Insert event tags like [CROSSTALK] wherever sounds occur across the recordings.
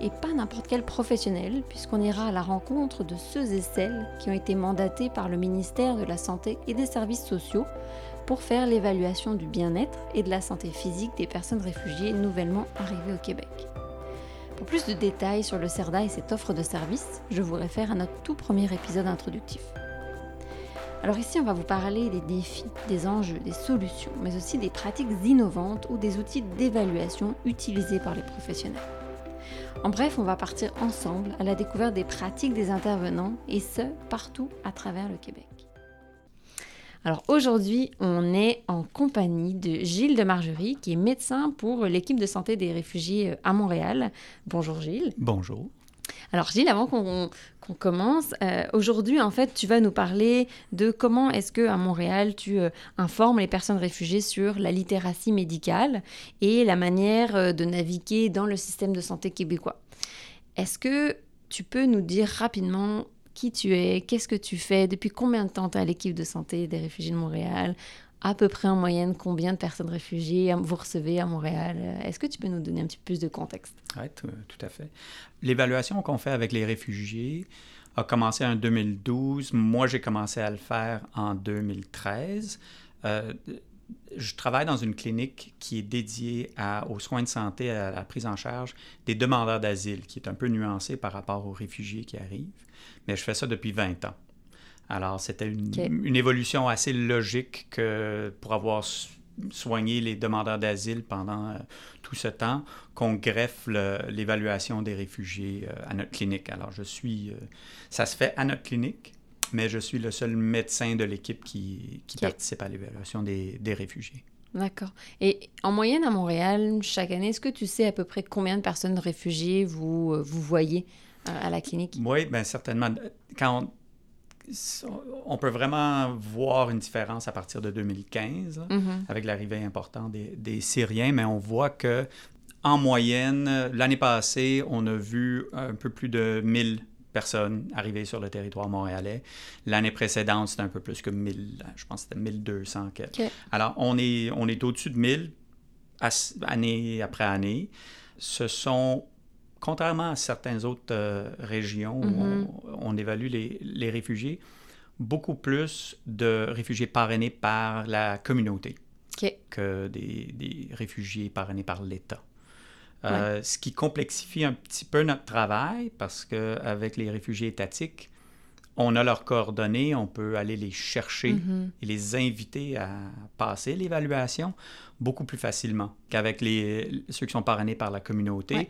et pas n'importe quel professionnel, puisqu'on ira à la rencontre de ceux et celles qui ont été mandatés par le ministère de la Santé et des Services sociaux pour faire l'évaluation du bien-être et de la santé physique des personnes réfugiées nouvellement arrivées au Québec. Pour plus de détails sur le CERDA et cette offre de service, je vous réfère à notre tout premier épisode introductif. Alors ici, on va vous parler des défis, des enjeux, des solutions, mais aussi des pratiques innovantes ou des outils d'évaluation utilisés par les professionnels. En bref, on va partir ensemble à la découverte des pratiques des intervenants et ce, partout à travers le Québec. Alors aujourd'hui, on est en compagnie de Gilles de Margerie, qui est médecin pour l'équipe de santé des réfugiés à Montréal. Bonjour Gilles. Bonjour. Alors Gilles, avant qu'on commence, euh, aujourd'hui en fait tu vas nous parler de comment est-ce que à Montréal tu euh, informes les personnes réfugiées sur la littératie médicale et la manière euh, de naviguer dans le système de santé québécois. Est-ce que tu peux nous dire rapidement qui tu es, qu'est-ce que tu fais, depuis combien de temps tu es l'équipe de santé des réfugiés de Montréal? À peu près en moyenne combien de personnes réfugiées vous recevez à Montréal? Est-ce que tu peux nous donner un petit peu plus de contexte? Oui, tout, à fait. L'évaluation qu'on fait avec les réfugiés a commencé en 2012. Moi, j'ai commencé à le faire en 2013. Euh, je travaille dans une clinique qui est dédiée aux soins de santé, à la prise en charge des demandeurs d'asile, qui est un peu nuancée par rapport aux réfugiés qui arrivent. Mais je fais ça depuis 20 ans. Alors, c'était une, évolution assez logique que pour avoir soigné les demandeurs d'asile pendant euh, tout ce temps, qu'on greffe l'évaluation des réfugiés euh, à notre clinique. Alors, je suis... Euh, ça se fait à notre clinique, mais je suis le seul médecin de l'équipe qui, participe à l'évaluation des, des réfugiés. D'accord. Et en moyenne à Montréal, chaque année, est-ce que tu sais à peu près combien de personnes réfugiées vous, vous voyez à la clinique? Oui, bien certainement. Quand on peut vraiment voir une différence à partir de 2015, mm-hmm. avec l'arrivée importante des, Syriens, mais on voit que en moyenne, l'année passée, on a vu un peu plus de 1000 personnes arriver sur le territoire montréalais. L'année précédente, c'était un peu plus que 1000, je pense que c'était 1200. Alors, on est, on est au-dessus de 1000 année après année. Ce sont contrairement à certaines autres euh, régions où mm-hmm. on, évalue les, réfugiés, beaucoup plus de réfugiés parrainés par la communauté que des, réfugiés parrainés par l'État. Euh, ce qui complexifie un petit peu notre travail parce qu'avec les réfugiés étatiques, on a leurs coordonnées, on peut aller les chercher mm-hmm. et les inviter à passer l'évaluation beaucoup plus facilement qu'avec les, ceux qui sont parrainés par la communauté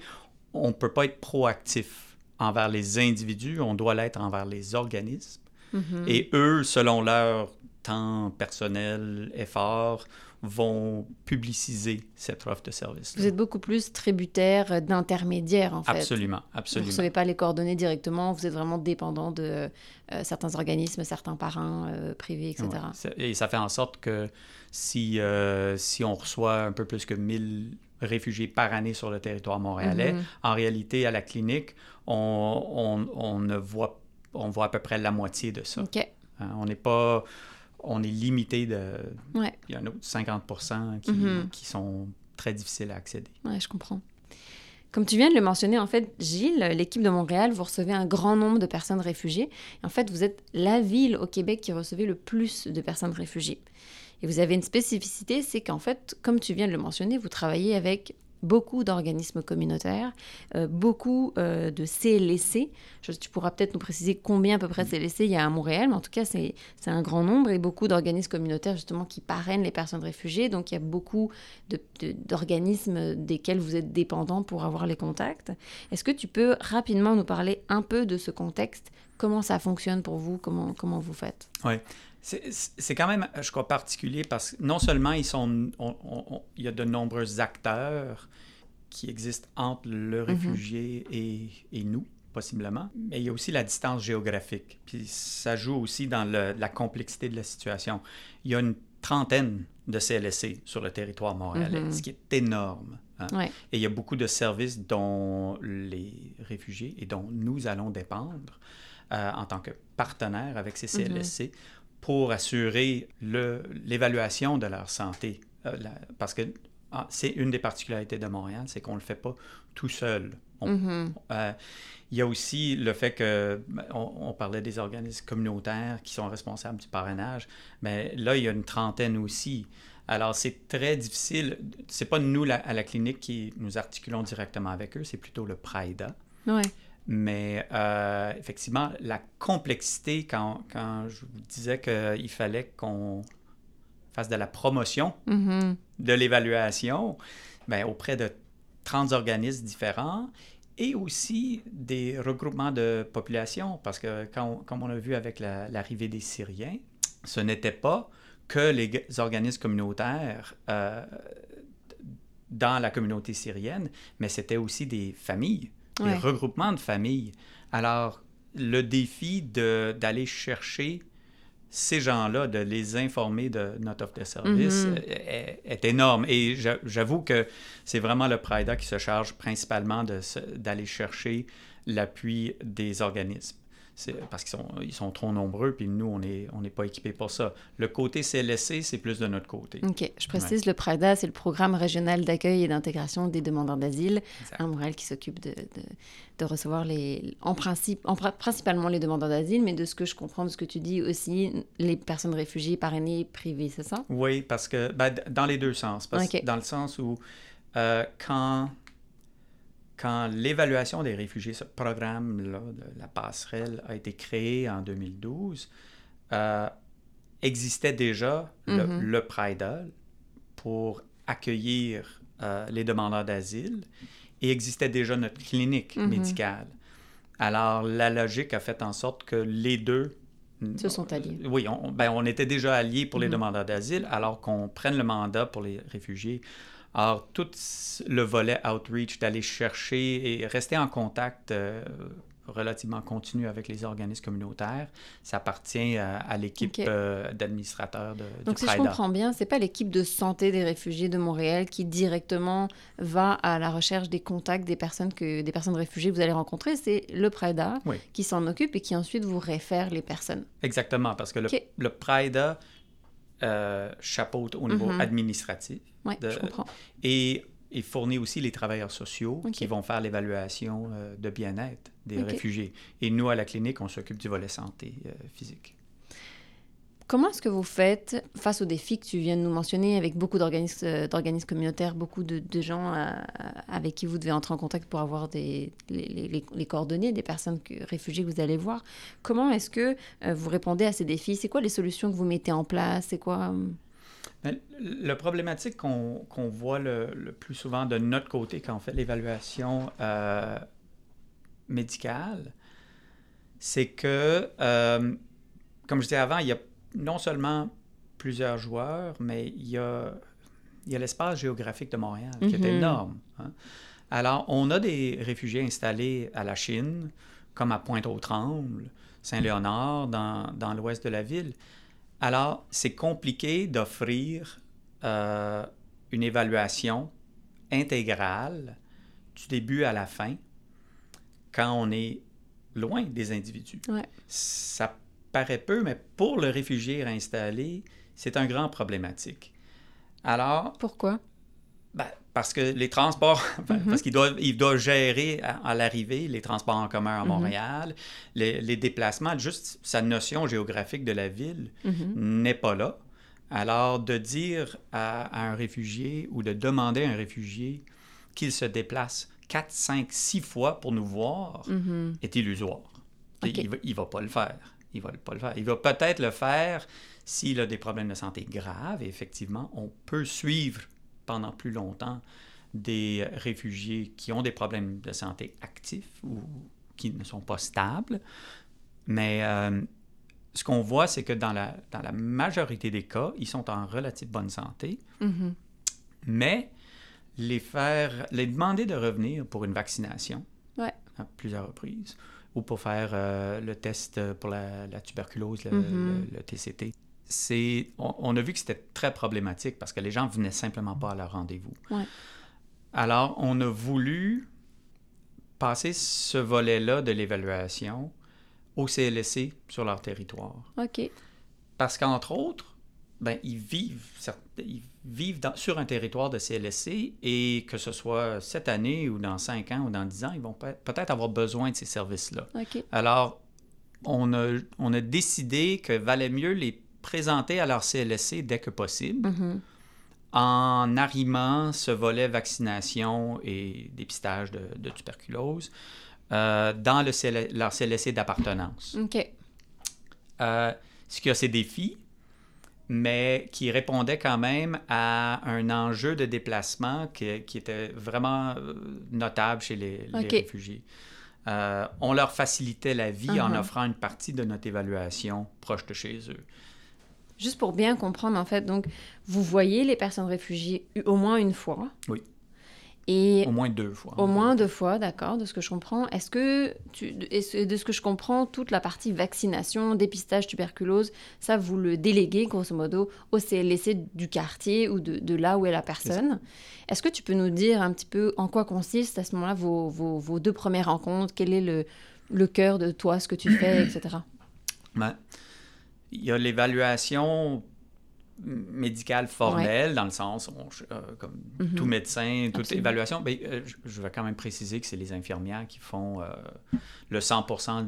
on ne peut pas être proactif envers les individus, on doit l'être envers les organismes. Mm-hmm. Et eux, selon leur temps personnel, effort, vont publiciser cette offre de service. Vous êtes beaucoup plus tributaire d'intermédiaires, en fait. Absolument, absolument. Vous ne recevez pas les coordonnées directement, vous êtes vraiment dépendant de euh, certains organismes, certains parrains euh, privés, etc. et ça fait en sorte que si, euh, si on reçoit un peu plus que 1000 réfugiés par année sur le territoire montréalais. Mhm. En réalité, à la clinique, on, on, ne voit, on voit à peu près la moitié de ça. Hein, on n'est pas... On est limité de... Il y a un autre 50 qui, mhm. qui sont très difficiles à accéder. Oui, je comprends. Comme tu viens de le mentionner, en fait, Gilles, l'équipe de Montréal, vous recevez un grand nombre de personnes réfugiées. En fait, vous êtes la ville au Québec qui recevait le plus de personnes réfugiées. Et vous avez une spécificité, c'est qu'en fait, comme tu viens de le mentionner, vous travaillez avec beaucoup d'organismes communautaires, euh, beaucoup euh, de CLSC. tu pourras peut-être nous préciser combien à peu près CLSC il y a à Montréal, mais en tout cas, c'est un grand nombre et beaucoup d'organismes communautaires justement qui parrainent les personnes réfugiées. Donc, il y a beaucoup d'organismes desquels vous êtes dépendant pour avoir les contacts. Est-ce que tu peux rapidement nous parler un peu de ce contexte? Comment ça fonctionne pour vous? Comment, comment vous faites? Oui. C'est quand même, je crois, particulier parce que non seulement ils sont, il y a de nombreux acteurs qui existent entre le mhm. réfugié et, et, nous, possiblement, mais il y a aussi la distance géographique. Puis ça joue aussi dans le, la complexité de la situation. Il y a une trentaine de CLSC sur le territoire montréalais, mm-hmm. ce qui est énorme. Hein. Et il y a beaucoup de services dont les réfugiés et dont nous allons dépendre euh, en tant que partenaire avec ces CLSC mm-hmm. Pour assurer l'évaluation de leur santé. Euh, parce que ah, c'est une des particularités de Montréal, c'est qu'on ne le fait pas tout seul. Mm-hmm. Euh, il y a aussi le fait que, ben, on, parlait des organismes communautaires qui sont responsables du parrainage, mais là, il y a une trentaine aussi. Alors, c'est très difficile. C'est pas nous, à la clinique, qui nous articulons directement avec eux, c'est plutôt le PRAIDA. Ouais. Mais euh, effectivement, la complexité, quand, quand je vous disais qu'il fallait qu'on fasse de la promotion mm-hmm. de l'évaluation, ben, auprès de 30 organismes différents et aussi des regroupements de population, parce que quand comme on a vu avec l'arrivée des Syriens, ce n'était pas que les organismes communautaires euh, dans la communauté syrienne, mais c'était aussi des familles, des regroupements de familles. Alors, le défi d'aller chercher ces gens-là, de les informer de notre offre de service mhm. est, énorme. Et j'avoue que c'est vraiment le PRIDA qui se charge principalement d'aller chercher l'appui des organismes parce qu'ils sont, ils sont trop nombreux, puis nous, on n'est on pas équipés pour ça. Le côté CLSC, c'est plus de notre côté. OK. Je précise, le PRADA, c'est le Programme régional d'accueil et d'intégration des demandeurs d'asile un Montréal qui s'occupe de, de, recevoir les, en principe, en, principalement les demandeurs d'asile, mais de ce que je comprends, de ce que tu dis aussi, les personnes réfugiées, parrainées, privées, c'est ça? Oui, parce que, ben, dans les deux sens. Parce, Dans le sens où, euh, quand quand l'évaluation des réfugiés, ce programme-là, la passerelle, a été créé en 2012, euh, existait déjà le, mm pour accueillir euh, les demandeurs d'asile et existait déjà notre clinique mm-hmm. médicale. Alors, la logique a fait en sorte que les deux se sont alliés. Oui, on, ben, on était déjà alliés pour les mm-hmm. demandeurs d'asile, alors qu'on prenne le mandat pour les réfugiés. Alors, tout le volet outreach, d'aller chercher et rester en contact euh, relativement continu avec les organismes communautaires, ça appartient à, l'équipe euh, d'administrateurs de, Donc, si je comprends bien, c'est pas l'équipe de santé des réfugiés de Montréal qui directement va à la recherche des contacts des personnes, que, des personnes réfugiées que vous allez rencontrer, c'est le PRIDA qui s'en occupe et qui ensuite vous réfère les personnes. Exactement, parce que le, le PRIDA euh, chapeaute au niveau mhm. administratif. Oui, je comprends. Et il fournit aussi les travailleurs sociaux qui vont faire l'évaluation euh, de bien-être des réfugiés. Et nous, à la clinique, on s'occupe du volet santé euh, physique. Comment est-ce que vous faites face aux défis que tu viens de nous mentionner avec beaucoup d'organismes euh, communautaires, beaucoup de, gens euh, avec qui vous devez entrer en contact pour avoir des, les, coordonnées des personnes réfugiées que vous allez voir? Comment est-ce que euh, vous répondez à ces défis? C'est quoi les solutions que vous mettez en place? C'est quoi ben, le problématique qu'on voit le, plus souvent de notre côté quand on fait l'évaluation médicale, c'est que, comme je disais avant, il y a non seulement plusieurs joueurs, mais il y a, il y a l'espace géographique de Montréal qui est mhm. énorme. Hein. Alors, on a des réfugiés installés à la Chine, comme à Pointe-aux-Trembles, Saint-Léonard, dans, dans l'ouest de la ville. Alors, c'est compliqué d'offrir euh, une évaluation intégrale du début à la fin quand on est loin des individus. Ouais. Ça paraît peu, mais pour le réfugié installé, c'est un grand problématique. Alors... Pourquoi? Ben, parce que les transports, [LAUGHS] mhm. parce qu'il doit, il doit gérer à, l'arrivée les transports en commun à mhm. Montréal, les, déplacements, juste sa notion géographique de la ville mhm. n'est pas là. Alors, de dire à, un réfugié ou de demander à un réfugié qu'il se déplace 4, 5, 6 fois pour nous voir est illusoire. Il ne va pas le faire il va pas le faire. Il va peut-être le faire s'il a des problèmes de santé graves. Et effectivement, on peut suivre pendant plus longtemps des réfugiés qui ont des problèmes de santé actifs ou qui ne sont pas stables. Mais euh, ce qu'on voit, c'est que dans la, dans la majorité des cas, ils sont en relative bonne santé. Mm-hmm. Mais les faire, les demander de revenir pour une vaccination à plusieurs reprises ou pour faire euh, le test pour la, tuberculose, le, TCT. c'est, on, a vu que c'était très problématique parce que les gens venaient simplement pas à leur rendez-vous. Alors, on a voulu passer ce volet-là de l'évaluation au CLSC sur leur territoire. OK. Parce qu'entre autres, ben, ils vivent, ils vivent sur un territoire de CLSC et que ce soit cette année ou dans cinq ans ou dans dix ans, ils vont peut-être avoir besoin de ces services-là. Alors, on a, on a décidé que valait mieux les présenter à leur CLSC dès que possible. Mm-hmm. en arrimant ce volet vaccination et dépistage de, tuberculose euh, dans le leur CLSC d'appartenance. OK. Euh, ce qui a ses défis, mais qui répondait quand même à un enjeu de déplacement qui, qui était vraiment euh, notable chez les, réfugiés. Euh, on leur facilitait la vie en uh-huh. offrant une partie de notre évaluation proche de chez eux. Juste pour bien comprendre, en fait, donc, vous voyez les personnes réfugiées au moins une fois. Oui. Et au moins deux fois. Au moins deux fois, d'accord, de ce que je comprends. Est-ce que, tu, de ce que je comprends, toute la partie vaccination, dépistage, tuberculose, ça, vous le déléguez, grosso modo, au CLSC du quartier ou de, de là où est la personne? Est-ce que tu peux nous dire un petit peu en quoi consiste à ce moment-là vos, vos, vos, deux premières rencontres? Quel est le, le cœur de toi, ce que tu fais, etc. Ben, il y a l'évaluation médicale formelle, dans le sens, euh, comme mhm. tout médecin, toute évaluation, ben, euh, je, vais quand même préciser que c'est les infirmières qui font euh, le 100%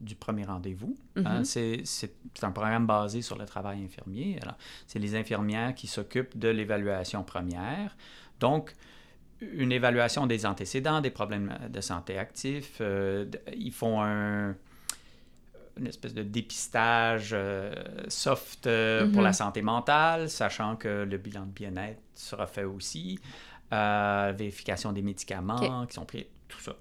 du premier rendez-vous. Hein. Mhm. C'est un programme basé sur le travail infirmier. Alors, c'est les infirmières qui s'occupent de l'évaluation première. Donc, une évaluation des antécédents, des problèmes de santé actifs. ils font un une espèce de dépistage euh, soft euh, pour la mhm. santé mentale, sachant que le bilan de bien-être sera fait aussi, euh, vérification des médicaments qui sont pris, tout ça.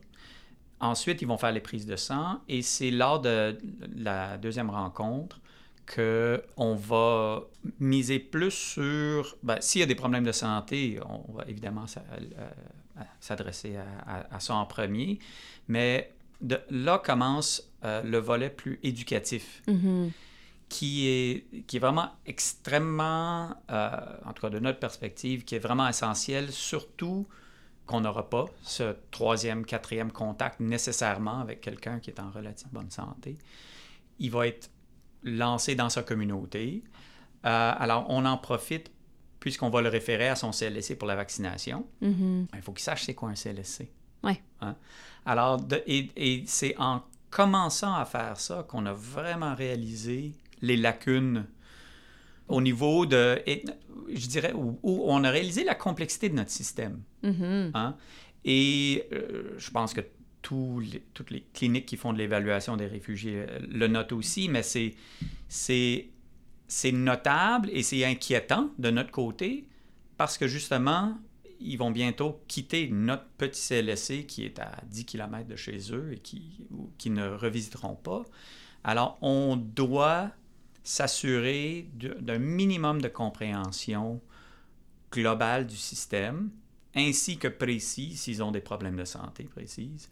Ensuite, ils vont faire les prises de sang et c'est lors de la deuxième rencontre qu'on va miser plus sur... Ben, S'il y a des problèmes de santé, on va évidemment s'adresser à, à, ça en premier, mais de, là commence euh, le volet plus éducatif, mm-hmm. qui, est, qui est vraiment extrêmement, euh, en tout cas de notre perspective, qui est vraiment essentiel, surtout qu'on n'aura pas ce troisième, quatrième contact nécessairement avec quelqu'un qui est en relative bonne santé. Il va être lancé dans sa communauté. Euh, alors, on en profite puisqu'on va le référer à son CLSC pour la vaccination. Mm-hmm. Il faut qu'il sache c'est quoi un CLSC. Ouais. Hein? Alors, et, c'est en commençant à faire ça qu'on a vraiment réalisé les lacunes au niveau de, je dirais, où, on a réalisé la complexité de notre système. Mm-hmm. Hein? Et euh, je pense que les, toutes les cliniques qui font de l'évaluation des réfugiés euh, le notent aussi, mais c'est, c'est, c'est notable et c'est inquiétant de notre côté parce que justement, ils vont bientôt quitter notre petit CLSC qui est à 10 km de chez eux et qui, ne revisiteront pas. Alors, on doit s'assurer d'un minimum de compréhension globale du système, ainsi que précis, s'ils ont des problèmes de santé précises,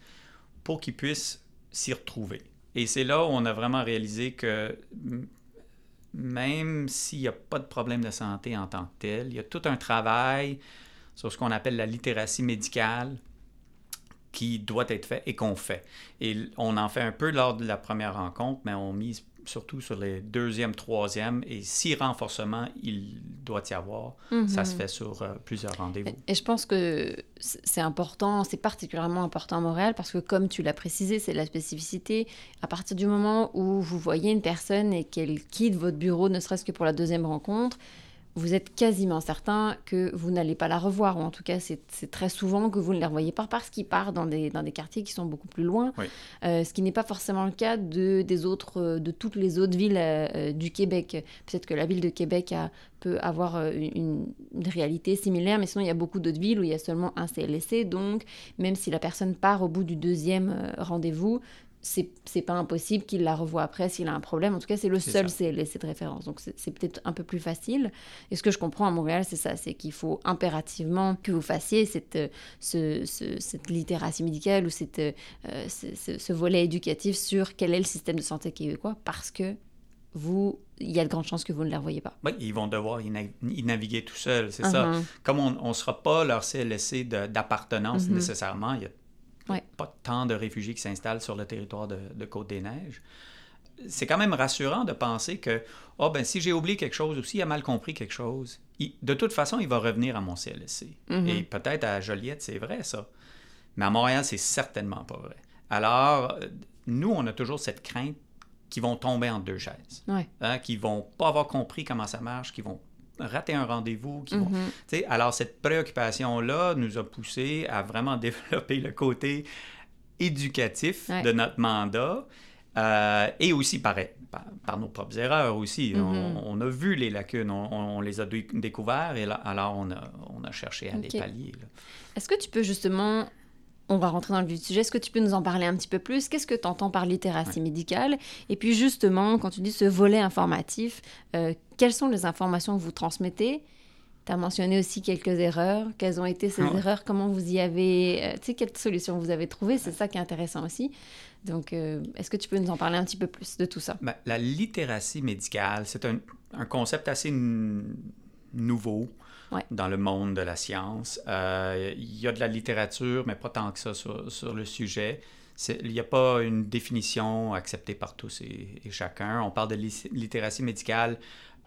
pour qu'ils puissent s'y retrouver. Et c'est là où on a vraiment réalisé que même s'il n'y a pas de problème de santé en tant que tel, il y a tout un travail sur ce qu'on appelle la littératie médicale qui doit être fait et qu'on fait. Et on en fait un peu lors de la première rencontre, mais on mise surtout sur les deuxième, troisième, et si renforcement il doit y avoir, ça se mhm. fait sur euh, plusieurs rendez-vous. Et je pense que c'est important, c'est particulièrement important à Montréal, parce que comme tu l'as précisé, c'est la spécificité. À partir du moment où vous voyez une personne et qu'elle quitte votre bureau, ne serait-ce que pour la deuxième rencontre, vous êtes quasiment certain que vous n'allez pas la revoir, ou en tout cas c'est très souvent que vous ne la revoyez pas parce qu'il part dans des, dans des quartiers qui sont beaucoup plus loin, euh, ce qui n'est pas forcément le cas de, des autres, de toutes les autres villes euh, du Québec. Peut-être que la ville de Québec a, peut avoir euh, une, une, réalité similaire, mais sinon il y a beaucoup d'autres villes où il y a seulement un CLSC, donc même si la personne part au bout du deuxième rendez-vous, c'est pas impossible qu'il la revoie après s'il a un problème. En tout cas, c'est le seul CLSC de référence. Donc, c'est peut-être un peu plus facile. Et ce que je comprends à Montréal, c'est ça c'est qu'il faut impérativement que vous fassiez cette, euh, ce, cette littératie médicale ou cette, euh, ce, ce, volet éducatif sur quel est le système de santé québécois parce que vous, il y a de grandes chances que vous ne les revoyez pas. Oui, ils vont devoir y, naviguer tout seuls, c'est ça. Uh-huh. Comme on ne sera pas leur CLSC d'appartenance mm-hmm. nécessairement, il n'y a pas tant de réfugiés qui s'installent sur le territoire de, de Côte-des-Neiges c'est quand même rassurant de penser que oh, ben, si j'ai oublié quelque chose ou s'il a mal compris quelque chose, de toute façon, il va revenir à mon CLSC. Mm-hmm. Et peut-être à Joliette, c'est vrai ça. Mais à Montréal, c'est certainement pas vrai. Alors, nous, on a toujours cette crainte qu'ils vont tomber en deux chaises. Ouais. Hein, qu'ils vont pas avoir compris comment ça marche, qu'ils vont rater un rendez-vous. Qui vont... Mm-hmm. Alors, cette préoccupation-là nous a poussé à vraiment [LAUGHS] développer le côté éducatif de notre mandat euh, et aussi par, par, nos propres erreurs aussi. Mm-hmm. on, a vu les lacunes, on, les a découvertes et là, alors on a, on a cherché à les pallier. Est-ce que tu peux justement, on va rentrer dans le vif du sujet, est-ce que tu peux nous en parler un petit peu plus? Qu'est-ce que tu entends par littératie médicale? Et puis justement, quand tu dis ce volet informatif, euh, quelles sont les informations que vous transmettez? Tu as mentionné aussi quelques erreurs. Quelles ont été ces erreurs? Comment vous y avez... Euh, tu sais, quelles solutions vous avez trouvées? C'est ça qui est intéressant aussi. Donc, euh, est-ce que tu peux nous en parler un petit peu plus de tout ça? Ben, la littératie médicale, c'est un, concept assez nouveau dans le monde de la science. Euh, il y a de la littérature, mais pas tant que ça sur, le sujet. Il n'y a pas une définition acceptée par tous et, chacun. On parle de littératie médicale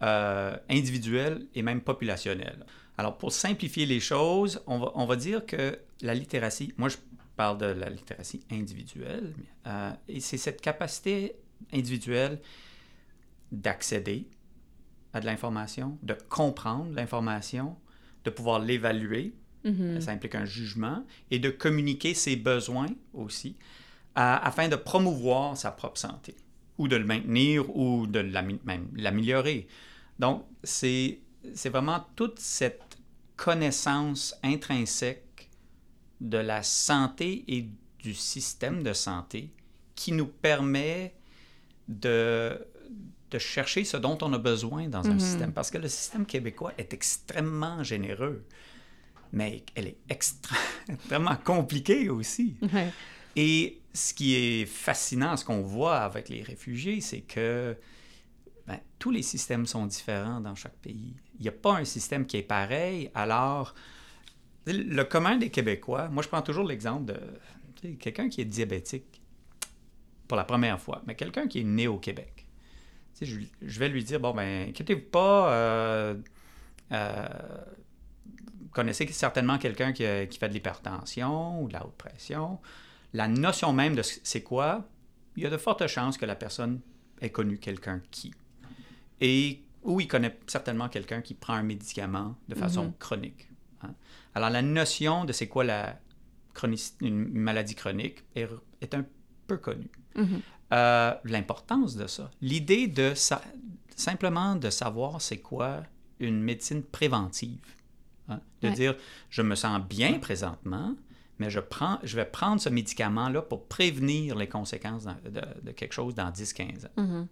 euh, individuelle et même populationnelle. Alors, pour simplifier les choses, on va, dire que la littératie, moi je parle de la littératie individuelle. Euh, et c'est cette capacité individuelle d'accéder à de l'information, de comprendre l'information, de pouvoir l'évaluer, mm-hmm. ça implique un jugement, et de communiquer ses besoins aussi, afin de promouvoir sa propre santé, ou de le maintenir, ou de l'améliorer. Donc, c'est vraiment toute cette connaissance intrinsèque de la santé et du système de santé qui nous permet de, de chercher ce dont on a besoin dans un mhm. système. Parce que le système québécois est extrêmement généreux, mais elle est [LAUGHS] extrêmement compliquée aussi. Et ce qui est fascinant, ce qu'on voit avec les réfugiés, c'est que ben, tous les systèmes sont différents dans chaque pays. Il n'y a pas un système qui est pareil. Alors, le commun des Québécois, moi je prends toujours l'exemple de quelqu'un qui est diabétique pour la première fois, mais quelqu'un qui est né au Québec. Je, je, vais lui dire, bon, ben, inquiétez-vous pas, euh, euh, vous connaissez certainement quelqu'un qui, qui, fait de l'hypertension ou de la haute pression. La notion même de c'est quoi, il y a de fortes chances que la personne ait connu quelqu'un qui. Et ou il connaît certainement quelqu'un qui prend un médicament de façon mm-hmm. chronique. Hein. Alors, la notion de c'est quoi la une maladie chronique est, un peu connue. Mm-hmm. Euh, l'importance de ça, l'idée de simplement de savoir c'est quoi une médecine préventive. Hein. De dire, je me sens bien présentement, mais je, prends, je vais prendre ce médicament-là pour prévenir les conséquences de, quelque chose dans 10-15 ans. Mm-hmm.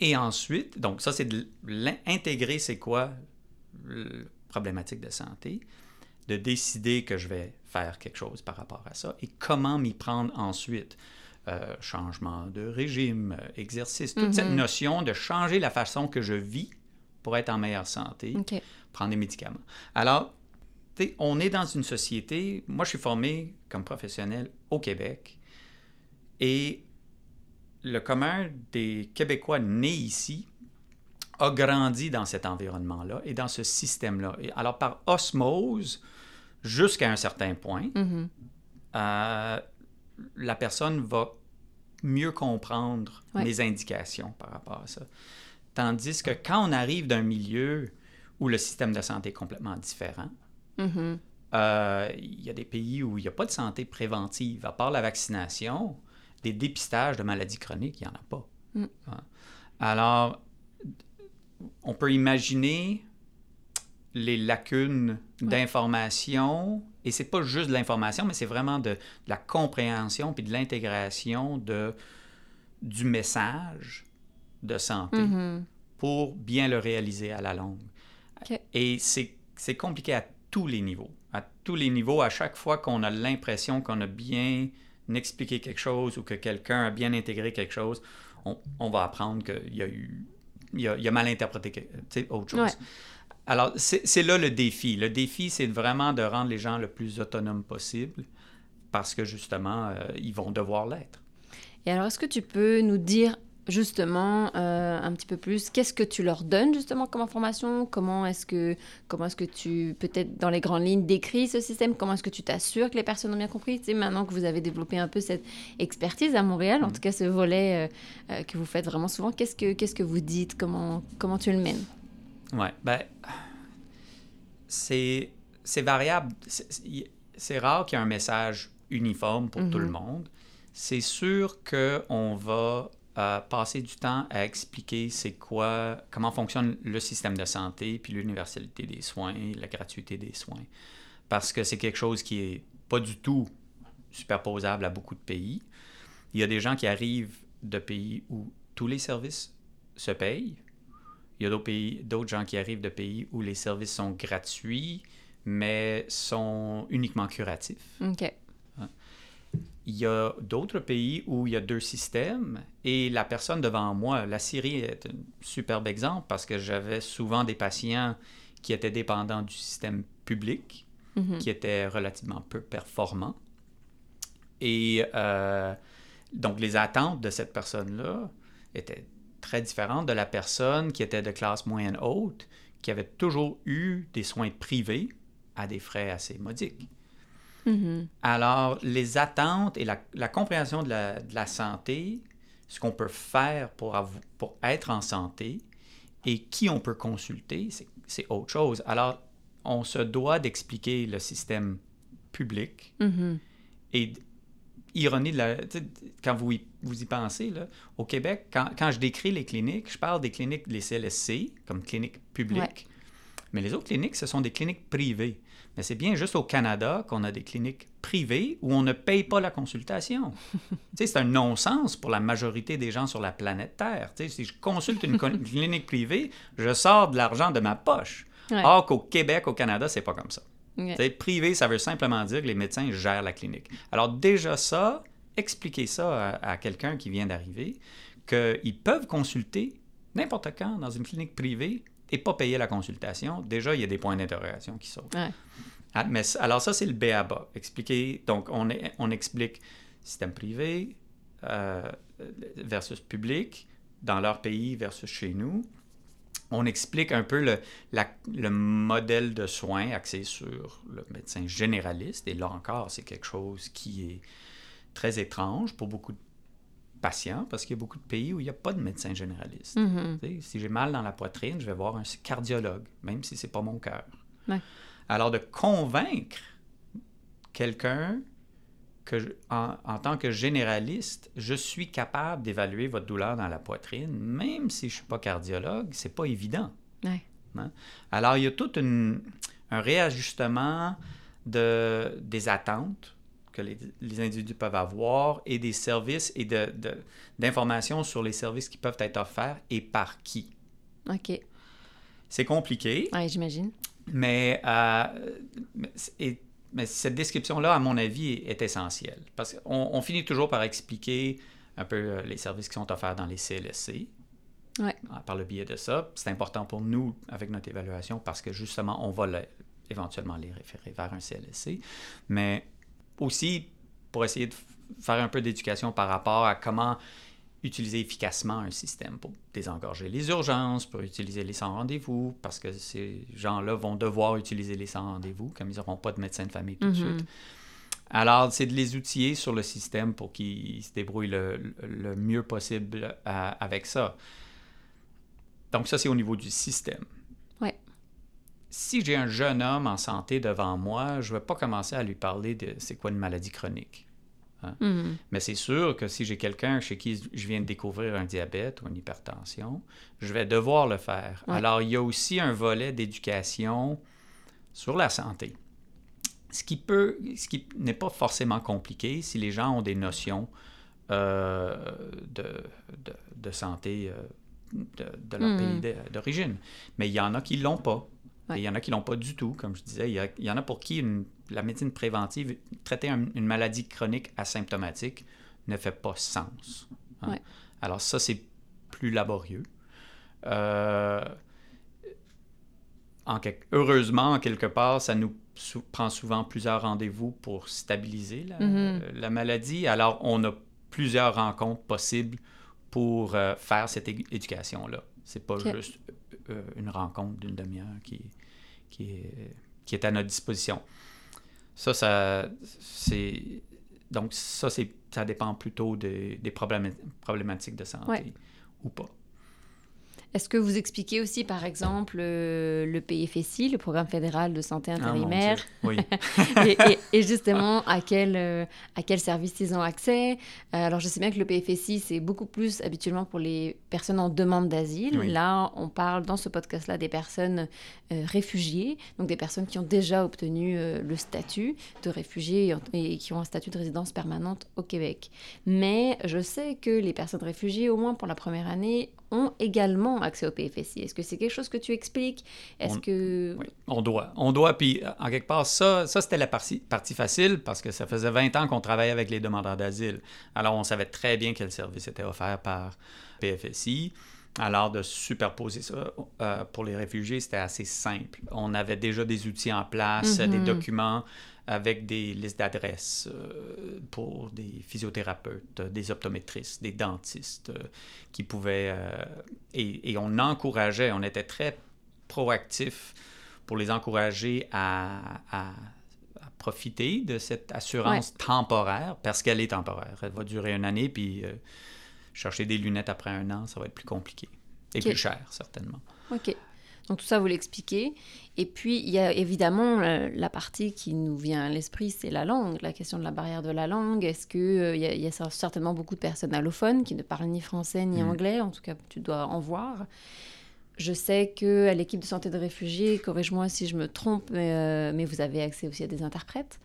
Et ensuite, donc ça, c'est d'intégrer c'est quoi problématique de santé, de décider que je vais faire quelque chose par rapport à ça et comment m'y prendre ensuite. Euh, changement de régime, euh, exercice, toute cette mm-hmm. notion de changer la façon que je vis pour être en meilleure santé, prendre des médicaments. Alors, on est dans une société, moi je suis formé comme professionnel au Québec et le commun des Québécois nés ici a grandi dans cet environnement-là et dans ce système-là. Alors, par osmose, jusqu'à un certain point, mm-hmm. euh, la personne va mieux comprendre mes indications par rapport à ça. Tandis que quand on arrive d'un milieu où le système de santé est complètement différent, mm-hmm. euh, il y a des pays où il n'y a pas de santé préventive, à part la vaccination, des dépistages de maladies chroniques, il n'y en a pas. Mm. Hein? Alors, on peut imaginer les lacunes d'information, et c'est pas juste de l'information, mais c'est vraiment de, la compréhension puis de l'intégration de, du message de santé mm-hmm. pour bien le réaliser à la longue. Et c'est compliqué à tous les niveaux. À tous les niveaux, à chaque fois qu'on a l'impression qu'on a bien expliqué quelque chose ou que quelqu'un a bien intégré quelque chose, on, va apprendre qu'il y a eu. Il a, a mal interprété autre chose. Alors, c'est là le défi. Le défi, c'est vraiment de rendre les gens le plus autonomes possible parce que justement, euh, ils vont devoir l'être. Et alors, est-ce que tu peux nous dire justement euh, un petit peu plus qu'est-ce que tu leur donnes justement comme information? Comment est-ce que, comment est-ce que tu, peut-être dans les grandes lignes, décris ce système? Comment est-ce que tu t'assures que les personnes ont bien compris? Tu sais, Maintenant que vous avez développé un peu cette expertise à Montréal, en mm. tout cas ce volet euh, que vous faites vraiment souvent, qu'est-ce que, qu'est-ce que vous dites? Comment, comment tu le mènes? Ouais, ben, c'est, c'est variable. C'est, rare qu'il y ait un message uniforme pour tout le mhm. monde. C'est sûr qu'on va euh, passer du temps à expliquer c'est quoi, comment fonctionne le système de santé, puis l'universalité des soins, la gratuité des soins. Parce que c'est quelque chose qui est pas du tout superposable à beaucoup de pays. Il y a des gens qui arrivent de pays où tous les services se payent, il y a d'autres pays, d'autres gens qui arrivent de pays où les services sont gratuits, mais sont uniquement curatifs. OK. Il y a d'autres pays où il y a deux systèmes et la personne devant moi, la Syrie est un superbe exemple parce que j'avais souvent des patients qui étaient dépendants du système public, mhm. qui étaient relativement peu performants. Et euh, donc les attentes de cette personne-là étaient très différente de la personne qui était de classe moyenne haute, qui avait toujours eu des soins privés à des frais assez modiques. Mm-hmm. Alors, les attentes et la, compréhension de la, santé, ce qu'on peut faire pour, pour être en santé et qui on peut consulter, c'est autre chose. Alors, on se doit d'expliquer le système public mm-hmm. et ironie de la. Quand vous y, vous y pensez, là, au Québec, quand, quand, je décris les cliniques, je parle des cliniques, les CLSC, comme cliniques publiques. Mais les autres cliniques, ce sont des cliniques privées. Mais c'est bien juste au Canada qu'on a des cliniques privées où on ne paye pas la consultation. [LAUGHS] c'est un non-sens pour la majorité des gens sur la planète Terre. si je consulte [LAUGHS] une clinique privée, je sors de l'argent de ma poche. Or qu'au Québec, au Canada, c'est pas comme ça. Privé, ça veut simplement dire que les médecins gèrent la clinique. Alors déjà ça, expliquer ça à, quelqu'un qui vient d'arriver, qu'ils peuvent consulter n'importe quand dans une clinique privée et pas payer la consultation, déjà, il y a des points d'interrogation qui sautent. Ah, mais, alors ça, c'est le B à bas. Expliquer, donc on, est, on explique système privé euh, versus public dans leur pays versus chez nous on explique un peu le, le, modèle de soins axé sur le médecin généraliste. Et là encore, c'est quelque chose qui est très étrange pour beaucoup de patients, parce qu'il y a beaucoup de pays où il n'y a pas de médecin généraliste. Mm-hmm. Si j'ai mal dans la poitrine, je vais voir un cardiologue, même si ce n'est pas mon cœur. Alors de convaincre quelqu'un que en, tant que généraliste, je suis capable d'évaluer votre douleur dans la poitrine, même si je ne suis pas cardiologue, c'est pas évident. Hein? Alors, il y a tout un réajustement de, des attentes que les, individus peuvent avoir et des services et d'informations de, sur les services qui peuvent être offerts et par qui. OK. C'est compliqué. Oui, j'imagine. Mais, euh, et mais cette description-là, à mon avis, est, essentielle. Parce qu'on on finit toujours par expliquer un peu euh, les services qui sont offerts dans les CLSC. Ouais. Par le biais de ça. C'est important pour nous avec notre évaluation parce que justement, on va éventuellement les référer vers un CLSC. Mais aussi pour essayer de faire un peu d'éducation par rapport à comment utiliser efficacement un système pour désengorger les urgences, pour utiliser les sans rendez-vous, parce que ces gens-là vont devoir utiliser les sans rendez-vous, comme ils n'auront pas de médecin de famille tout de mm-hmm. suite. Alors, c'est de les outiller sur le système pour qu'ils se débrouillent le, mieux possible euh, avec ça. Donc, ça, c'est au niveau du système. Ouais. Si j'ai un jeune homme en santé devant moi, je ne vais pas commencer à lui parler de c'est quoi une maladie chronique. Hein? Mm-hmm. Mais c'est sûr que si j'ai quelqu'un chez qui je viens de découvrir un diabète ou une hypertension, je vais devoir le faire. Alors, il y a aussi un volet d'éducation sur la santé. Ce qui peut, ce qui n'est pas forcément compliqué si les gens ont des notions euh, de, de, santé euh, de, leur mm-hmm. pays d'origine. Mais il y en a qui ne l'ont pas. il y en a qui l'ont pas du tout, comme je disais. Il y, en a pour qui une la médecine préventive, traiter une maladie chronique asymptomatique ne fait pas sens. Hein. Alors ça, c'est plus laborieux. Euh, en Heureusement, quelque part, ça nous prend souvent plusieurs rendez-vous pour stabiliser la, mm-hmm. maladie. Alors, on a plusieurs rencontres possibles pour euh, faire cette éducation-là. C'est pas juste euh, une rencontre d'une demi-heure qui, qui, est, qui est à notre disposition. Ça, ça c'est donc ça, c'est ça dépend plutôt des, des problématiques de santé ou pas. Est-ce que vous expliquez aussi, par exemple, euh, le PFSI, le Programme fédéral de santé ah, intérimaire oui. [LAUGHS] et, justement, à quel, euh, à quel service ils ont accès euh, Alors, je sais bien que le PFSI, c'est beaucoup plus habituellement pour les personnes en demande d'asile. Là, on parle dans ce podcast-là des personnes réfugiées, donc des personnes qui ont déjà obtenu le statut de réfugié et qui ont un statut de résidence permanente au Québec. Mais je sais que les personnes réfugiées, au moins pour la première année, ont également accès au PFSI. Est-ce que c'est quelque chose que tu expliques? Est-ce on, que... Oui, on doit. On doit, puis en quelque part, ça, ça c'était la partie, partie facile parce que ça faisait 20 ans qu'on travaillait avec les demandeurs d'asile. Alors, on savait très bien quel service était offert par PFSI. Alors, de superposer ça euh, pour les réfugiés, c'était assez simple. On avait déjà des outils en place, des mm-hmm. documents avec des listes d'adresses euh, pour des physiothérapeutes, des optométristes, des dentistes euh, qui pouvaient... Euh, et, on encourageait, on était très proactifs pour les encourager à, profiter de cette assurance temporaire, parce qu'elle est temporaire. Elle va durer une année, puis chercher des lunettes après un an, ça va être plus compliqué. Et plus cher, certainement. OK. Donc tout ça, vous l'expliquez. Et puis, il y a évidemment euh, la partie qui nous vient à l'esprit, c'est la langue, la question de la barrière de la langue. Est-ce qu'il euh, y, a certainement beaucoup de personnes allophones qui ne parlent ni français ni mm. anglais, en tout cas, tu dois en voir. Je sais qu'à l'équipe de santé de réfugiés, corrige-moi si je me trompe, mais, euh, vous avez accès aussi à des interprètes.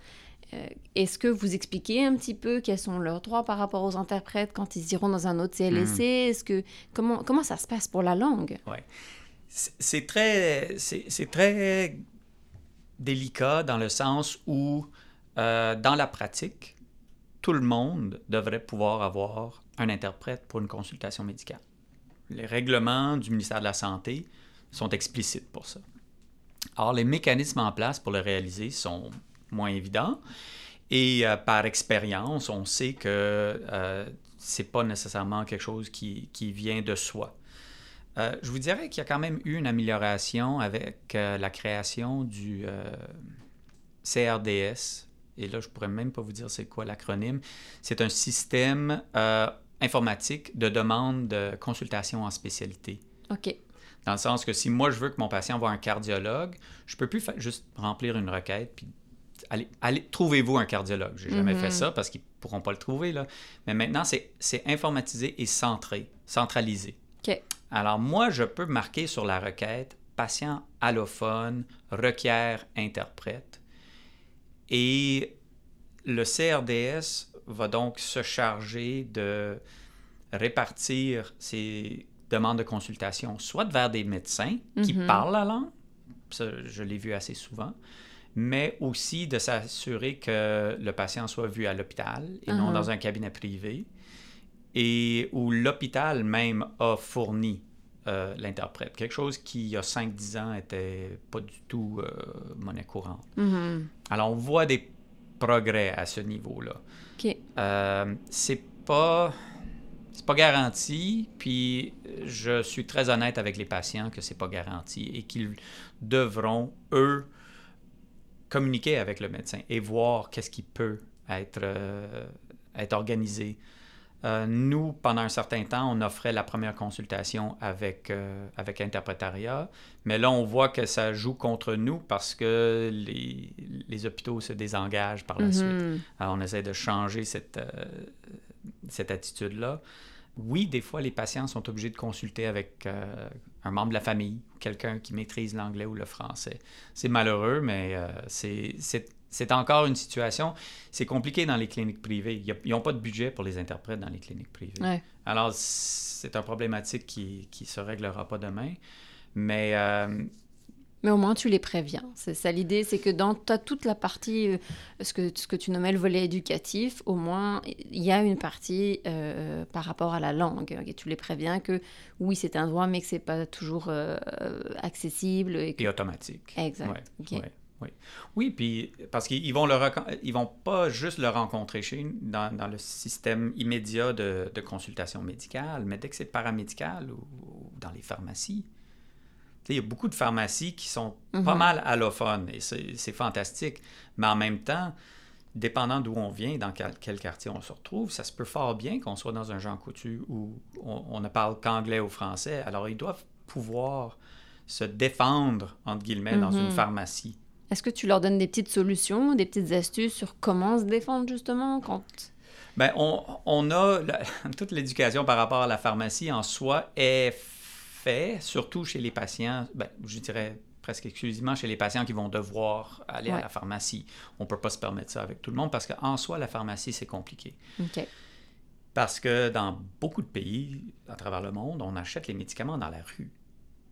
Est-ce que vous expliquez un petit peu quels sont leurs droits par rapport aux interprètes quand ils iront dans un autre CLSC? Mm. Est-ce que comment, comment ça se passe pour la langue? C'est très, c'est très délicat dans le sens où, euh, dans la pratique, tout le monde devrait pouvoir avoir un interprète pour une consultation médicale. Les règlements du ministère de la Santé sont explicites pour ça. Or, les mécanismes en place pour le réaliser sont moins évidents. Et euh, par expérience, on sait que euh, ce n'est pas nécessairement quelque chose qui vient de soi. Euh, je vous dirais qu'il y a quand même eu une amélioration avec euh, la création du euh, CRDS. Et là, je pourrais même pas vous dire c'est quoi l'acronyme. C'est un système informatique de demande de consultation en spécialité. OK. Dans le sens que si moi, je veux que mon patient voit un cardiologue, je peux plus juste remplir une requête puis allez, allez trouvez-vous un cardiologue. J'ai jamais fait mhm. ça parce qu'ils pourront pas le trouver là. Mais maintenant, c'est informatisé et centré, centralisé. OK. Alors moi, je peux marquer sur la requête patient allophone requiert interprète. Et le CRDS va donc se charger de répartir ces demandes de consultation soit vers des médecins qui mhm. parlent la langue, ça, je l'ai vu assez souvent, mais aussi de s'assurer que le patient soit vu à l'hôpital et non uh-huh. dans un cabinet privé et où l'hôpital même a fourni euh, l'interprète. Quelque chose qui, il y a 5-10 ans, était pas du tout euh, monnaie courante. Mm-hmm. Alors, on voit des progrès à ce niveau-là. OK. Euh, c'est pas... C'est pas garanti, puis je suis très honnête avec les patients que c'est pas garanti et qu'ils devront, eux, communiquer avec le médecin et voir qu'est-ce qui peut être, être organisé euh, nous, pendant un certain temps, on offrait la première consultation avec, euh, avec Interprétariat, mais là, on voit que ça joue contre nous parce que les, les hôpitaux se désengagent par la mm-hmm. suite. Alors, on essaie de changer cette, euh, cette attitude-là. Oui, des fois, les patients sont obligés de consulter avec un membre de la famille, quelqu'un qui maîtrise l'anglais ou le français. C'est malheureux, mais c'est c'est encore une situation, c'est compliqué dans les cliniques privées. Ils n'ont pas de budget pour les interprètes dans les cliniques privées. Alors, c'est une problématique qui ne se réglera pas demain. Mais euh, Mais au moins, tu les préviens. C'est ça l'idée, c'est que dans ta, toute la partie, euh, ce, que, ce que tu nommais le volet éducatif, au moins, il y a une partie euh, par rapport à la langue. Et tu les préviens que oui, c'est un droit, mais que c'est pas toujours euh, accessible. Et, automatique. Exact. Oui. oui, puis parce qu'ils vont le ils vont pas juste le rencontrer chez dans, dans le système immédiat de, de, consultation médicale, mais dès que c'est paramédical ou dans les pharmacies, il y a beaucoup de pharmacies qui sont pas mhm. mal allophones et c'est fantastique. Mais en même temps, dépendant d'où on vient, dans quel, quartier on se retrouve, ça se peut fort bien qu'on soit dans un Jean Coutu où on, ne parle qu'anglais ou français. Alors, ils doivent pouvoir se défendre, entre guillemets, dans une mhm. pharmacie. Est-ce que tu leur donnes des petites solutions, des petites astuces sur comment se défendre, justement, quand... Bien, on, on a... [LAUGHS] toute l'éducation par rapport à la pharmacie en soi est fait, surtout chez les patients, ben, je dirais presque exclusivement chez les patients qui vont devoir aller à la pharmacie. On ne peut pas se permettre ça avec tout le monde parce qu'en soi, la pharmacie, c'est compliqué. Parce que dans beaucoup de pays à travers le monde, on achète les médicaments dans la rue.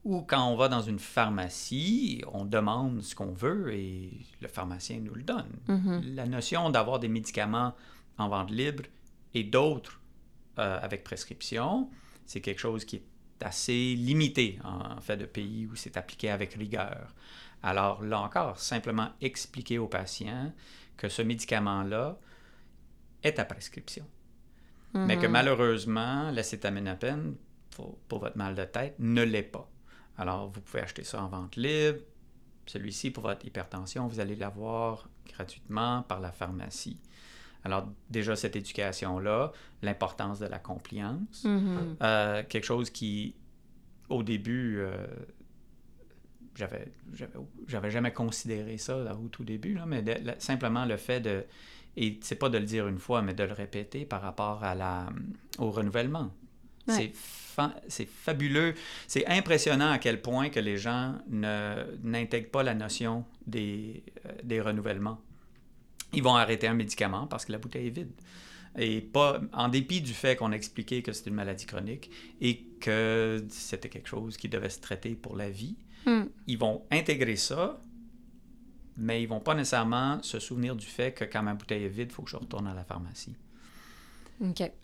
Ou quand on va dans une pharmacie, on demande ce qu'on veut et le pharmacien nous le donne. Mm-hmm. La notion d'avoir des médicaments en vente libre et d'autres euh, avec prescription, c'est quelque chose qui est assez limité en, fait de pays où c'est appliqué avec rigueur. Alors là encore, simplement expliquer aux patients que ce médicament-là est à prescription. Mais que mhm. malheureusement, l'acétaminophène, pour, pour votre mal de tête, ne l'est pas. Alors, vous pouvez acheter ça en vente libre. Celui-ci, pour votre hypertension, vous allez l'avoir gratuitement par la pharmacie. Alors, déjà, cette éducation-là, l'importance de la compliance, mhm. euh, quelque chose qui, au début, euh, j'avais, j'avais jamais considéré ça au tout début, là, mais simplement le fait de. Et c'est pas de le dire une fois, mais de le répéter par rapport à la, au renouvellement. C'est, c'est fabuleux. C'est impressionnant à quel point que les gens n'intègrent pas la notion des, euh, des renouvellements ils vont arrêter un médicament parce que la bouteille est vide. Et pas, en dépit du fait qu'on a expliqué que c'était une maladie chronique et que c'était quelque chose qui devait se traiter pour la vie, hmm. ils vont intégrer ça, mais ils vont pas nécessairement se souvenir du fait que quand ma bouteille est vide, il faut que je retourne à la pharmacie.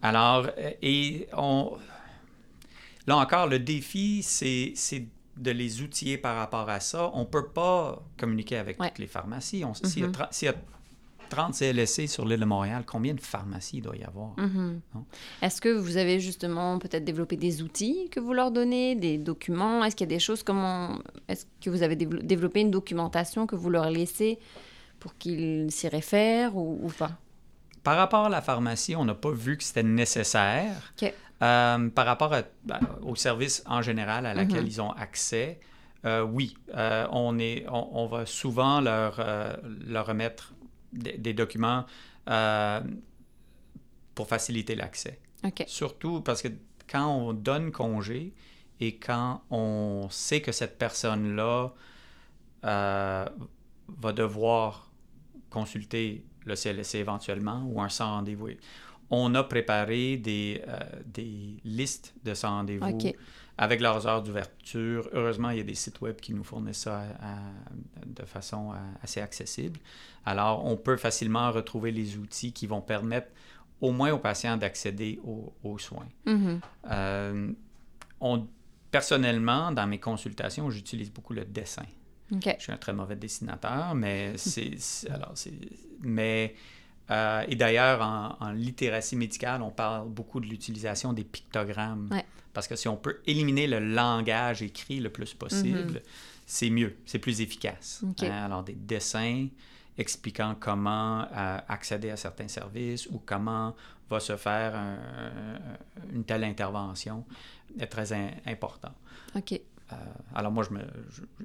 Alors, et on... Là encore, le défi, c'est de les outiller par rapport à ça. On ne peut pas communiquer avec toutes les pharmacies. On, S'il y, a mm-hmm. 30 CLSC sur l'île de Montréal, combien de pharmacies il doit y avoir? Mhm. Est-ce que vous avez justement peut-être développé des outils que vous leur donnez, des documents? Est-ce qu'il y a des choses comment... Est-ce que vous avez développé une documentation que vous leur laissez pour qu'ils s'y réfèrent ou, pas? Par rapport à la pharmacie, on n'a pas vu que c'était nécessaire. Euh, par rapport ben, au service en général à laquelle mhm. ils ont accès, euh, oui, euh, on, est, on, va souvent leur, leur remettre des, documents pour faciliter l'accès. Surtout parce que quand on donne congé et quand on sait que cette personne-là va devoir consulter le CLSC éventuellement ou un sans rendez-vous, on a préparé des, euh, des listes de sans rendez-vous avec leurs heures d'ouverture. Heureusement, il y a des sites web qui nous fournissent ça de façon assez accessible. Alors, on peut facilement retrouver les outils qui vont permettre au moins aux patients d'accéder aux, soins. Mm-hmm. Euh, on, personnellement, dans mes consultations, j'utilise beaucoup le dessin. Je suis un très mauvais dessinateur, mais c'est alors c'est mais euh, et d'ailleurs, en, littératie médicale, on parle beaucoup de l'utilisation des pictogrammes. Parce que si on peut éliminer le langage écrit le plus possible, mhm. c'est mieux, c'est plus efficace. Hein. Alors, des dessins expliquant comment euh, accéder à certains services ou comment va se faire une telle intervention est très important. OK. Euh, alors moi, je me,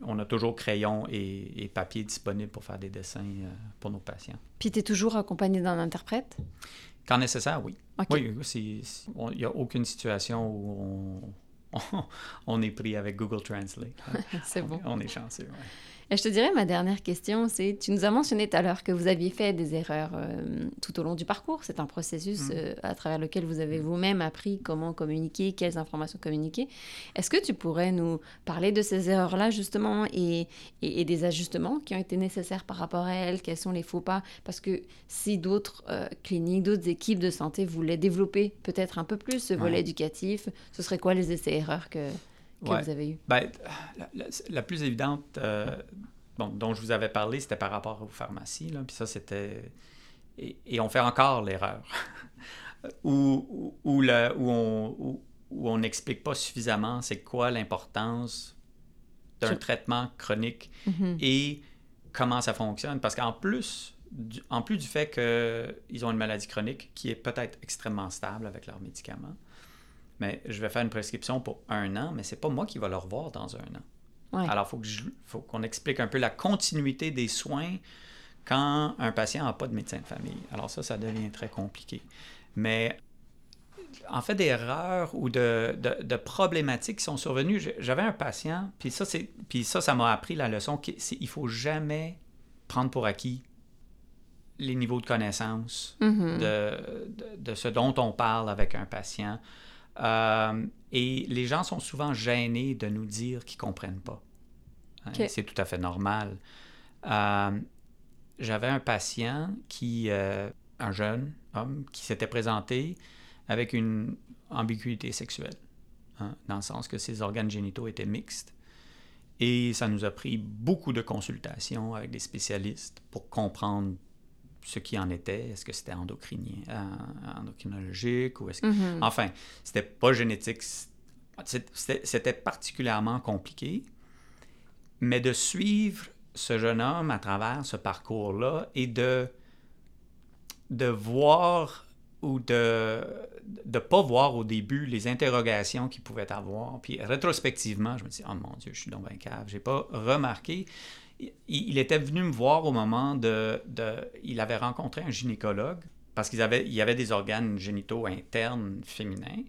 on a toujours crayon et, papier disponible pour faire des dessins euh, pour nos patients. Puis tu es toujours accompagné d'un interprète? Quand nécessaire, oui. Oui, il n'y a aucune situation où on, [LAUGHS] on, est pris avec Google Translate. [LAUGHS] C'est bon. On, est chanceux, je te dirais, ma dernière question, c'est, tu nous as mentionné tout à l'heure que vous aviez fait des erreurs euh, tout au long du parcours. C'est un processus mm. euh, à travers lequel vous avez vous-même appris comment communiquer, quelles informations communiquer. Est-ce que tu pourrais nous parler de ces erreurs-là, justement, et, et, des ajustements qui ont été nécessaires par rapport à elles? Quels sont les faux pas? Parce que si d'autres euh, cliniques, d'autres équipes de santé voulaient développer peut-être un peu plus ce volet éducatif, ce serait quoi les essais-erreurs que que vous avez eu? Ben, la, plus évidente euh, dont je vous avais parlé, c'était par rapport aux pharmacies. Là, puis ça, c'était... Et, on fait encore l'erreur. [LAUGHS] où, où, le, où on où, on n'explique pas suffisamment c'est quoi l'importance d'un traitement chronique mm-hmm. et comment ça fonctionne. Parce qu'en plus, du, en plus du fait qu'ils ont une maladie chronique qui est peut-être extrêmement stable avec leurs médicaments, mais je vais faire une prescription pour un an, mais c'est pas moi qui va le revoir dans un an. Alors, il faut qu'on explique un peu la continuité des soins quand un patient n'a pas de médecin de famille. Alors ça, ça devient très compliqué. Mais en fait, des erreurs ou de, de, problématiques qui sont survenues, j'avais un patient, puis ça, puis ça, ça m'a appris la leçon qu'il ne faut jamais prendre pour acquis les niveaux de connaissance mm-hmm. de, de, ce dont on parle avec un patient. Euh, et les gens sont souvent gênés de nous dire qu'ils ne comprennent pas. Hein, c'est tout à fait normal. Euh, j'avais un patient qui, euh, un jeune homme, qui s'était présenté avec une ambiguïté sexuelle, hein, dans le sens que ses organes génitaux étaient mixtes. Et ça nous a pris beaucoup de consultations avec des spécialistes pour comprendre ce qui en était. Est-ce que c'était endocrinien, euh, endocrinologique ou est-ce que... Mm-hmm. Enfin, c'était pas génétique. C'était particulièrement compliqué. Mais de suivre ce jeune homme à travers ce parcours-là et de, de voir ou de ne pas voir au début les interrogations qu'il pouvait avoir. Puis rétrospectivement, je me dis, oh mon Dieu, je suis donc un cave. Je n'ai pas remarqué il, était venu me voir au moment de, Il avait rencontré un gynécologue parce qu'il avait, il avait des organes génitaux internes féminins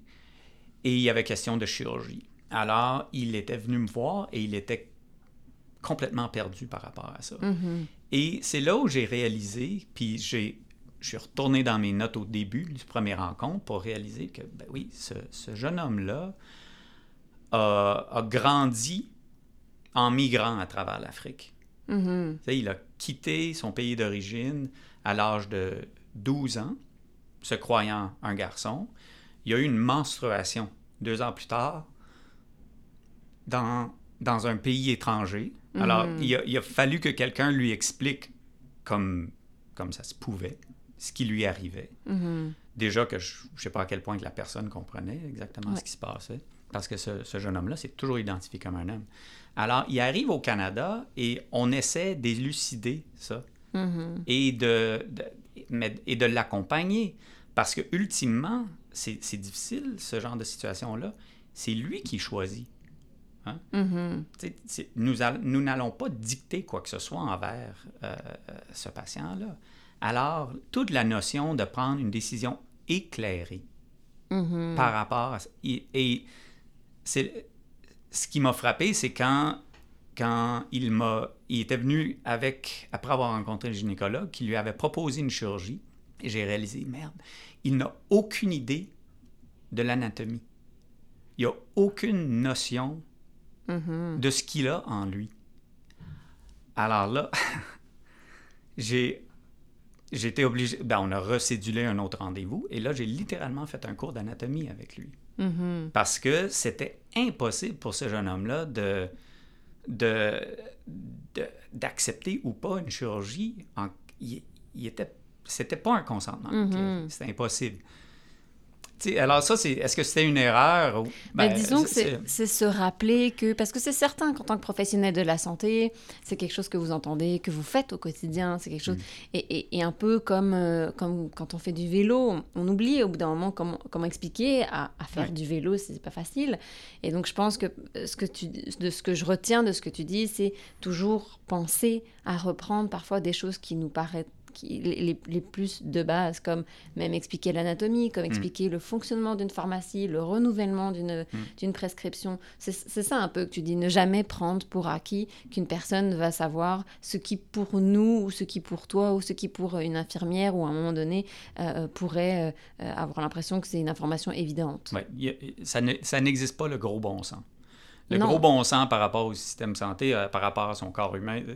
et il y avait question de chirurgie. Alors, il était venu me voir et il était complètement perdu par rapport à ça. Mm-hmm. Et c'est là où j'ai réalisé, puis j'ai, je suis retourné dans mes notes au début du premier rencontre pour réaliser que, ben oui, ce, jeune homme-là a, a grandi en migrant à travers l'Afrique. Mm-hmm. Il a quitté son pays d'origine à l'âge de 12 ans, se croyant un garçon. Il y a eu une menstruation deux ans plus tard dans, dans un pays étranger. Alors, mm-hmm. il a, il a, fallu que quelqu'un lui explique comme, comme ça se pouvait, ce qui lui arrivait. Mm-hmm. Déjà que je ne sais pas à quel point que la personne comprenait exactement ce qui se passait, parce que ce, ce jeune homme-là s'est toujours identifié comme un homme. Alors, il arrive au Canada et on essaie d'élucider ça mm-hmm. et de, et de l'accompagner. Parce que, ultimement, c'est difficile, ce genre de situation-là. C'est lui qui choisit. Hein? Mm-hmm. Nous n'allons pas dicter quoi que ce soit envers euh, ce patient-là. Alors, toute la notion de prendre une décision éclairée mm-hmm. par rapport à... Et, et c'est ce qui m'a frappé, c'est quand, quand il, m'a, il était venu avec, après avoir rencontré le gynécologue, qui lui avait proposé une chirurgie, et j'ai réalisé, merde, il n'a aucune idée de l'anatomie. Il n'a aucune notion mm-hmm. de ce qu'il a en lui. Alors là, [LAUGHS] j'ai, été obligé, ben on a recédulé un autre rendez-vous, et là, j'ai littéralement fait un cours d'anatomie avec lui. Mm-hmm. Parce que c'était impossible pour ce jeune homme-là de, d'accepter ou pas une chirurgie. En, il, il était, c'était pas un consentement. Mm-hmm. C'était impossible alors ça, c'est est-ce que c'était une erreur? Ou... Ben, ben, disons que c'est se rappeler que, parce que c'est certain qu'en tant que professionnel de la santé, c'est quelque chose que vous entendez, que vous faites au quotidien, c'est quelque chose... Mm. Et, et, un peu comme, euh, comme quand on fait du vélo, on, oublie au bout d'un moment comment, comment expliquer à, faire du vélo, c'est pas facile. Et donc je pense que, euh, ce que tu, de ce que je retiens de ce que tu dis, c'est toujours penser à reprendre parfois des choses qui nous paraissent qui, les, les, plus de base, comme même expliquer l'anatomie, comme mm. expliquer le fonctionnement d'une pharmacie, le renouvellement d'une mm. prescription. C'est ça un peu que tu dis, ne jamais prendre pour acquis qu'une personne va savoir ce qui pour nous, ou ce qui pour toi, ou ce qui pour une infirmière, ou à un moment donné, euh, pourrait avoir l'impression que c'est une information évidente. Oui, ça n'existe pas le gros bon sens. Le gros bon sens par rapport au système santé, euh, par rapport à son corps humain, euh,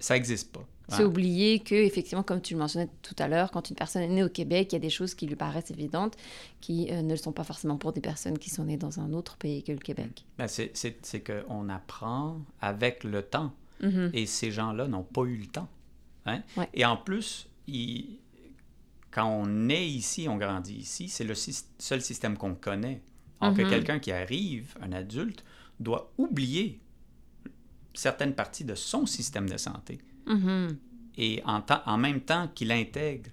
ça n'existe pas. C'est oublier que, effectivement, comme tu le mentionnais tout à l'heure, quand une personne est née au Québec, il y a des choses qui lui paraissent évidentes qui euh, ne le sont pas forcément pour des personnes qui sont nées dans un autre pays que le Québec. Ben c'est qu'on apprend avec le temps. Mm-hmm. Et ces gens-là n'ont pas eu le temps. Hein? Et en plus, quand on est ici, on grandit ici, c'est le seul système qu'on connaît. Que mm-hmm. quelqu'un qui arrive, un adulte, doit oublier certaines parties de son système de santé. Et en, en, même temps qu'il intègre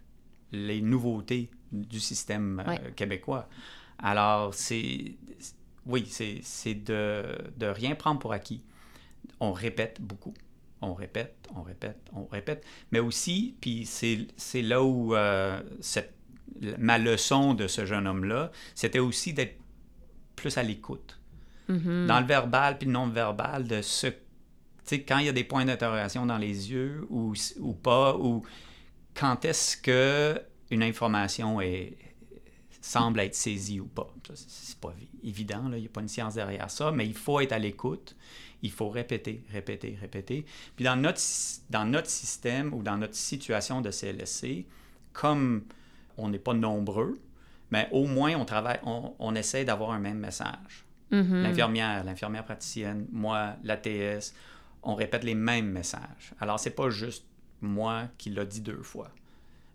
les nouveautés du système euh, québécois. Alors, c'est. Oui, c'est de, de rien prendre pour acquis. On répète beaucoup. On répète, on répète, on répète. Mais aussi, puis c'est là où euh, cette, ma leçon de ce jeune homme-là, c'était aussi d'être plus à l'écoute. Mm-hmm. Dans le verbal puis le non-verbal, de ce. Sais, quand il y a des points d'interrogation dans les yeux ou, ou pas, ou quand est-ce que une information est, semble être saisie ou pas? C'est pas évident, il n'y a pas une science derrière ça, mais il faut être à l'écoute, il faut répéter, répéter, répéter. Puis dans notre, dans notre système ou dans notre situation de CLSC, comme on n'est pas nombreux, mais au moins on travaille, on, on essaie d'avoir un même message. Mm-hmm. L'infirmière, l'infirmière praticienne, moi, l'ATS, on répète les mêmes messages. Alors, c'est pas juste moi qui l'a dit deux fois.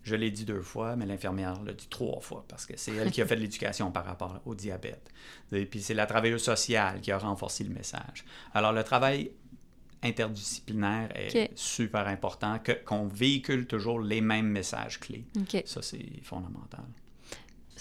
Je l'ai dit deux fois, mais l'infirmière l'a dit trois fois parce que c'est elle qui a fait de [LAUGHS] l'éducation par rapport au diabète. Et puis c'est la travailleuse sociale qui a renforcé le message. Alors le travail interdisciplinaire est super important, qu'on véhicule toujours les mêmes messages clés. Ça, c'est fondamental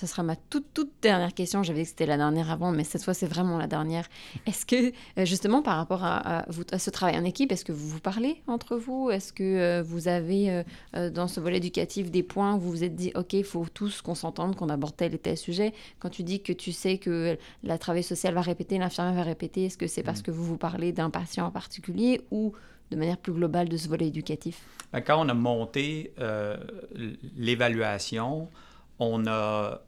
ce sera ma toute, toute dernière question. J'avais dit que c'était la dernière avant, mais cette fois, c'est vraiment la dernière. Est-ce que, euh, justement, par rapport à, ce travail en équipe, est-ce que vous vous parlez entre vous? Est-ce que euh, vous avez, euh, dans ce volet éducatif, des points où vous vous êtes dit, OK, il faut tous qu'on s'entende, qu'on aborde tel et tel sujet? Quand tu dis que tu sais que la travail social va répéter, l'infirmière va répéter, est-ce que c'est parce mm. que vous vous parlez d'un patient en particulier ou de manière plus globale de ce volet éducatif? Ben, quand on a monté l'évaluation, on a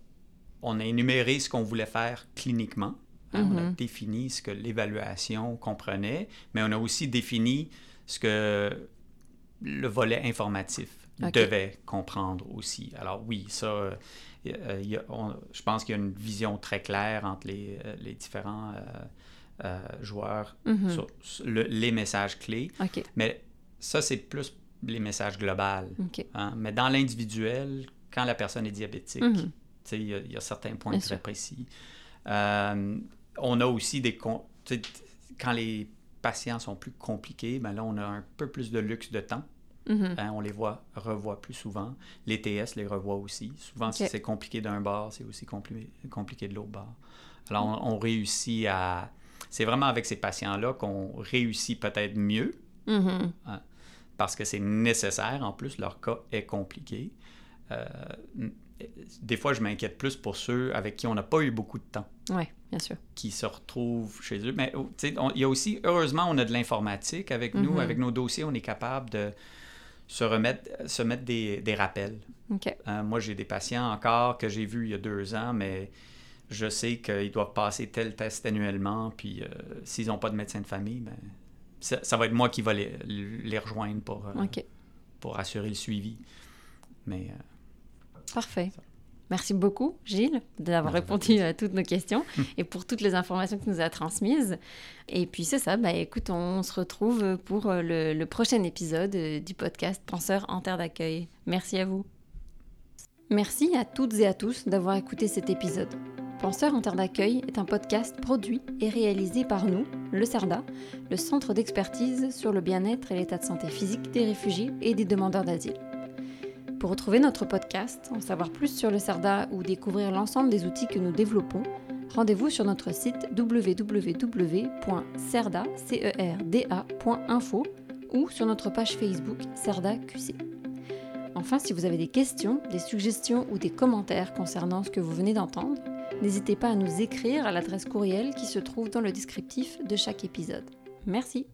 on a énuméré ce qu'on voulait faire cliniquement. Hein, on a mm-hmm. défini ce que l'évaluation comprenait, mais on a aussi défini ce que le volet informatif devait comprendre aussi. Alors oui, ça, euh, je pense qu'il y a une vision très claire entre les, euh, différents euh, joueurs mm-hmm. sur, les messages clés. Mais ça, c'est plus les messages globaux. Hein. Mais dans l'individuel, quand la personne est diabétique, mm-hmm. Il y, a certains points très précis. Euh, on a aussi des... Quand les patients sont plus compliqués, ben là, on a un peu plus de luxe de temps. Mm-hmm. Hein, on les voit, revoit plus souvent. Les TS les revoit aussi. Souvent, si c'est compliqué d'un bord, c'est aussi compliqué, compliqué de l'autre bord. Alors, on, réussit à... C'est vraiment avec ces patients-là qu'on réussit peut-être mieux, mm-hmm. hein, parce que c'est nécessaire. En plus, leur cas est compliqué. Euh, des fois, je m'inquiète plus pour ceux avec qui on n'a pas eu beaucoup de temps. Oui, bien sûr. Qui se retrouvent chez eux. Mais oh, il y a aussi, heureusement, on a de l'informatique avec nous. Mm-hmm. Avec nos dossiers, on est capable de se remettre, se mettre des, des rappels. Euh, moi, j'ai des patients encore que j'ai vus il y a deux ans, mais je sais qu'ils doivent passer tel test annuellement. Puis euh, s'ils n'ont pas de médecin de famille, ben, ça, va être moi qui va les, les rejoindre pour, euh, pour assurer le suivi. Mais. Parfait. Merci beaucoup, Gilles, d'avoir répondu à toutes nos questions et pour toutes les informations que tu nous as transmises. Et puis c'est ça, bah, écoute, on se retrouve pour euh, le, prochain épisode euh, du podcast Penseurs en terre d'accueil. Merci à vous. Merci à toutes et à tous d'avoir écouté cet épisode. Penseurs en terre d'accueil est un podcast produit et réalisé par nous, le CERDA, le Centre d'expertise sur le bien-être et l'état de santé physique des réfugiés et des demandeurs d'asile. Pour retrouver notre podcast, en savoir plus sur le CERDA ou découvrir l'ensemble des outils que nous développons, rendez-vous sur notre site www.cerda.info ou sur notre page Facebook CERDA QC. Enfin, si vous avez des questions, des suggestions ou des commentaires concernant ce que vous venez d'entendre, n'hésitez pas à nous écrire à l'adresse courriel qui se trouve dans le descriptif de chaque épisode. Merci.